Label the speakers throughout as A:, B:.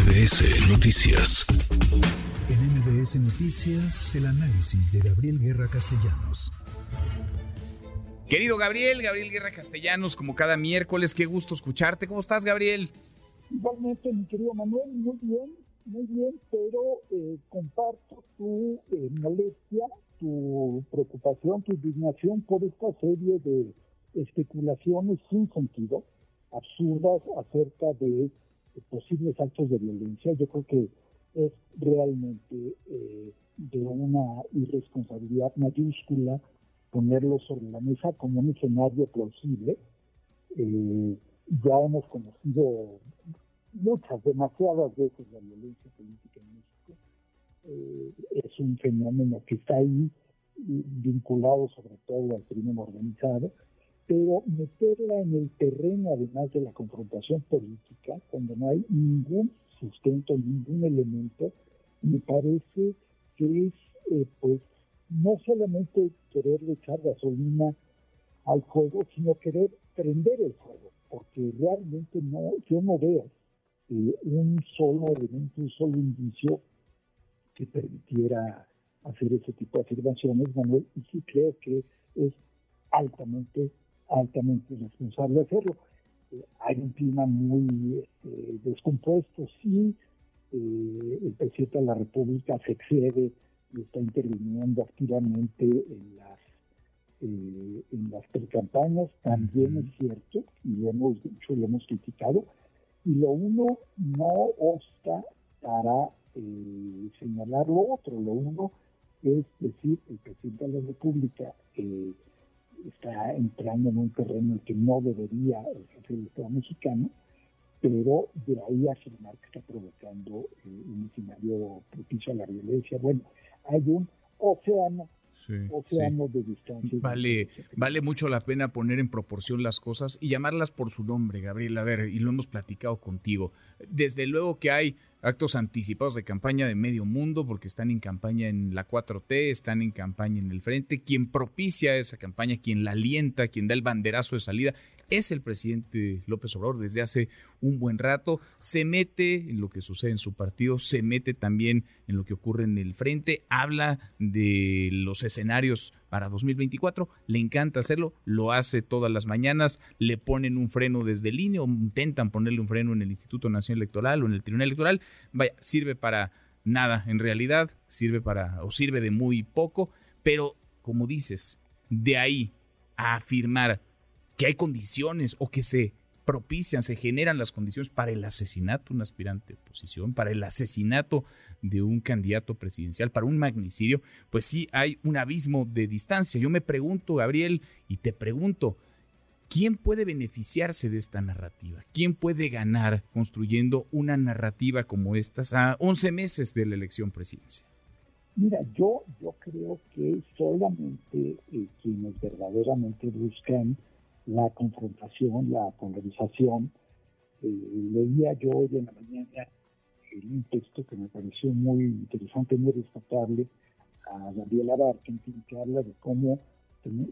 A: MBS Noticias.
B: En MBS Noticias, el análisis de Gabriel Guerra Castellanos.
C: Querido Gabriel, Gabriel Guerra Castellanos, como cada miércoles, qué gusto escucharte. ¿Cómo estás, Gabriel?
D: Igualmente, mi querido Manuel, muy bien, muy bien, pero eh, comparto tu eh, molestia, tu preocupación, tu indignación por esta serie de especulaciones sin sentido, absurdas acerca de posibles actos de violencia. Yo creo que es realmente eh, de una irresponsabilidad mayúscula ponerlo sobre la mesa como un escenario plausible. Eh, ya hemos conocido muchas, demasiadas veces la violencia política en México. Eh, es un fenómeno que está ahí vinculado sobre todo al crimen organizado pero meterla en el terreno, además de la confrontación política, cuando no hay ningún sustento, ningún elemento, me parece que es, eh, pues, no solamente querer echar gasolina al fuego, sino querer prender el fuego, porque realmente no, yo no veo eh, un solo elemento, un solo indicio que permitiera hacer ese tipo de afirmaciones, Manuel, y sí creo que es altamente altamente responsable hacerlo. Eh, hay un clima muy este, descompuesto, sí, eh, el presidente de la República se excede y está interviniendo activamente en las eh, en las precampañas, también es cierto, y lo hemos dicho, lo hemos criticado, y lo uno no obsta para señalar lo otro, lo uno es decir, el presidente de la República eh, está entrando en un terreno en que no debería el jefe Estado mexicano, pero de ahí afirmar que está provocando eh, un escenario propicio a la violencia. Bueno, hay un océano océano de distancia.
C: Vale, vale mucho la pena poner en proporción las cosas y llamarlas por su nombre, Gabriel. A ver, y lo hemos platicado contigo. Desde luego que hay actos anticipados de campaña de medio mundo, porque están en campaña en la 4T, están en campaña en el frente. Quien propicia esa campaña, quien la alienta, quien da el banderazo de salida, es el presidente López Obrador desde hace un buen rato. Se mete en lo que sucede en su partido, se mete también en lo que ocurre en el frente, habla de los escenarios para 2024, le encanta hacerlo, lo hace todas las mañanas, le ponen un freno desde el INE o intentan ponerle un freno en el Instituto Nacional Electoral o en el Tribunal Electoral, vaya, sirve para nada en realidad, sirve para o sirve de muy poco, pero como dices, de ahí a afirmar que hay condiciones o que se propician, se generan las condiciones para el asesinato de un aspirante de oposición, para el asesinato de un candidato presidencial, para un magnicidio, pues sí hay un abismo de distancia. Yo me pregunto, Gabriel, y te pregunto, ¿quién puede beneficiarse de esta narrativa? ¿Quién puede ganar construyendo una narrativa como esta a 11 meses de la elección presidencial?
D: Mira, yo, yo creo que solamente eh, quienes verdaderamente buscan la confrontación, la polarización. Eh, leía yo hoy en la mañana un texto que me pareció muy interesante, muy destacable, a Gabriela Barkentin, que habla de cómo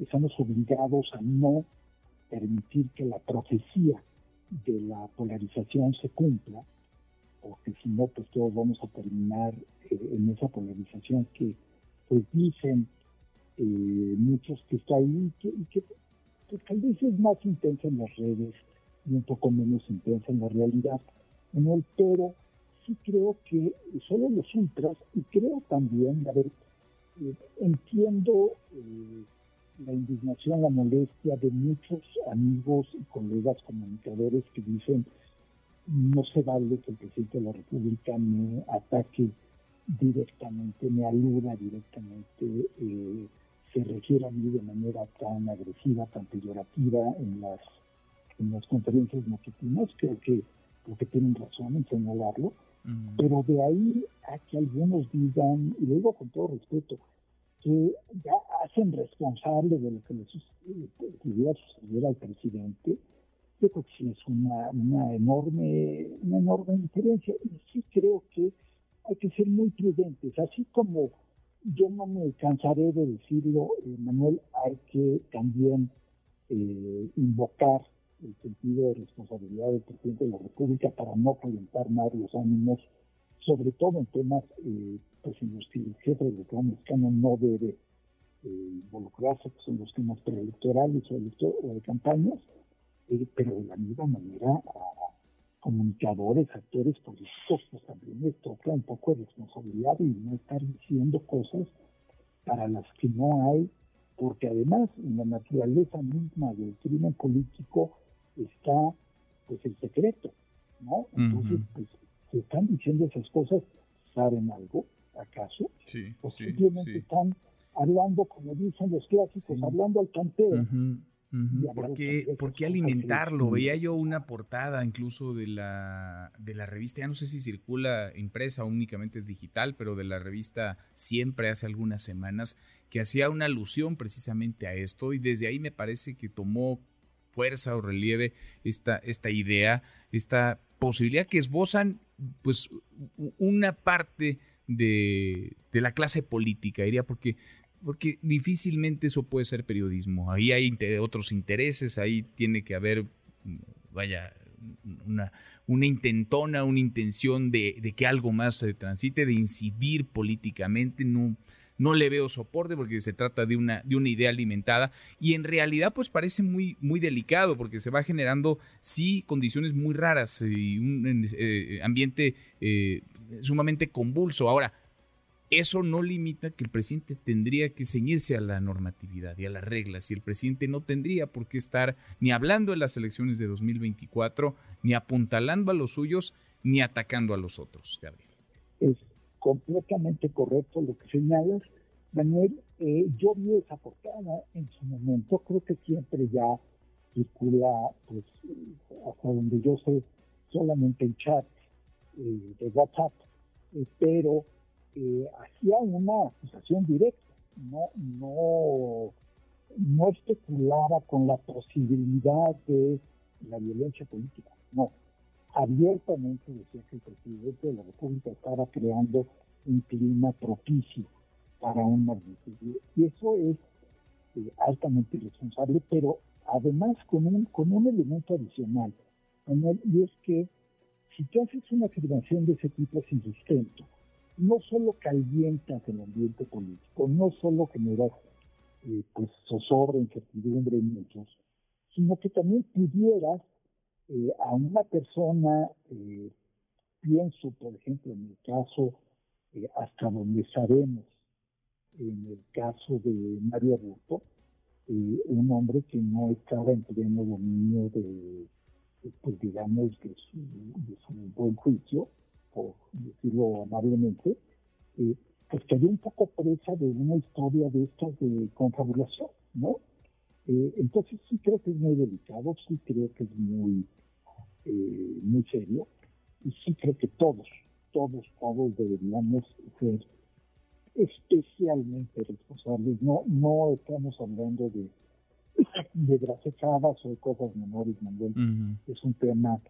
D: estamos obligados a no permitir que la profecía de la polarización se cumpla, porque si no, pues todos vamos a terminar eh, en esa polarización que pues dicen eh, muchos que está ahí y que pues tal vez es más intensa en las redes y un poco menos intensa en la realidad. En el pero sí creo que solo los ultras, y creo también, a ver, eh, entiendo eh, la indignación, la molestia de muchos amigos y colegas comunicadores que dicen no se vale que el presidente de la República me ataque directamente, me aluda directamente. Eh, se refiere a mí de manera tan agresiva, tan peyorativa en las, en las conferencias matutinas, creo que, creo que tienen razón en señalarlo, pero de ahí a que algunos digan, y lo digo con todo respeto, que ya hacen responsable de lo que le pudiera suceder al presidente, yo creo que sí es una, una enorme, una enorme diferencia, y sí creo que hay que ser muy prudentes, así como yo no me cansaré de decirlo, eh, Manuel, hay que también eh, invocar el sentido de responsabilidad del presidente de la República para no calentar más los ánimos, sobre todo en temas eh, pues en los que el jefe del gobierno mexicano no debe eh, involucrarse, que son los temas preelectorales o, de campañas, eh, pero de la misma manera a comunicadores, actores políticos, pues también les toca un poco de responsabilidad y no estar diciendo cosas para las que no hay, porque además en la naturaleza misma del crimen político está pues el secreto, ¿no? Entonces, pues se están diciendo esas cosas, ¿saben algo? ¿Acaso?
C: Sí,
D: o simplemente están hablando, como dicen los clásicos, hablando al canteo.
C: ¿Por, qué, alimentarlo? Veía yo una portada incluso de la, de la revista, ya no sé si circula impresa o únicamente es digital, pero de la revista Siempre hace algunas semanas, que hacía una alusión precisamente a esto y desde ahí me parece que tomó fuerza o relieve esta, esta idea, esta posibilidad que esbozan pues una parte de, de la clase política, diría, porque porque difícilmente eso puede ser periodismo. Ahí hay otros intereses, ahí tiene que haber, vaya, una, intentona, una intención de, que algo más se transite, de incidir políticamente. No, no le veo soporte porque se trata de una, de una idea alimentada y en realidad pues parece muy, muy delicado porque se va generando sí condiciones muy raras y un eh, ambiente eh, sumamente convulso. Ahora, eso no limita que el presidente tendría que ceñirse a la normatividad y a las reglas y el presidente no tendría por qué estar ni hablando de las elecciones de 2024, ni apuntalando a los suyos, ni atacando a los otros, Gabriel.
D: Es completamente correcto lo que señalas. Daniel, eh, yo vi esa portada en su momento, creo que siempre ya circula, pues, hasta donde yo sé, solamente en chat eh, de WhatsApp, eh, pero hacía una acusación directa, no, no, especulaba con la posibilidad de la violencia política, no. Abiertamente decía que el presidente de la República estaba creando un clima propicio para un magnicidio. Y eso es eh, altamente responsable, pero además con un, con un elemento adicional, y es que si tú haces una afirmación de ese tipo sin sustento, no solo calientas el ambiente político, no solo generas eh, pues zozobra, incertidumbre en muchos, sino que también pudieras eh, a una persona, eh, pienso por ejemplo en el caso, eh, hasta donde sabemos, en el caso de Mario Ruto, un hombre que no estaba en pleno dominio de, pues digamos, de su, de su buen juicio, por decirlo amablemente, eh, pues quedó un poco presa de una historia de estas de confabulación, ¿no? Eh, entonces sí creo que es muy delicado, sí creo que es muy, eh, muy serio, y sí creo que todos, todos, todos deberíamos ser especialmente responsables. No, no estamos hablando de, de grasecadas o de cosas menores, Manuel. Es un tema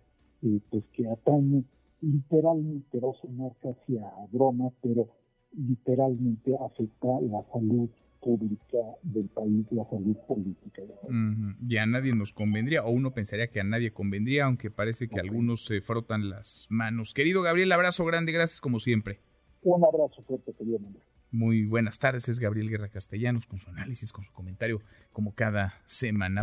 D: pues que atañe literalmente va a sonar casi a broma, pero literalmente afecta la salud pública del país, la salud política.
C: Y a nadie nos convendría, o uno pensaría que a nadie convendría, aunque parece que algunos se frotan las manos. Querido Gabriel, abrazo grande, gracias como siempre.
D: Un abrazo fuerte, querido Manuel.
C: Muy buenas tardes, es Gabriel Guerra Castellanos con su análisis, con su comentario, como cada semana.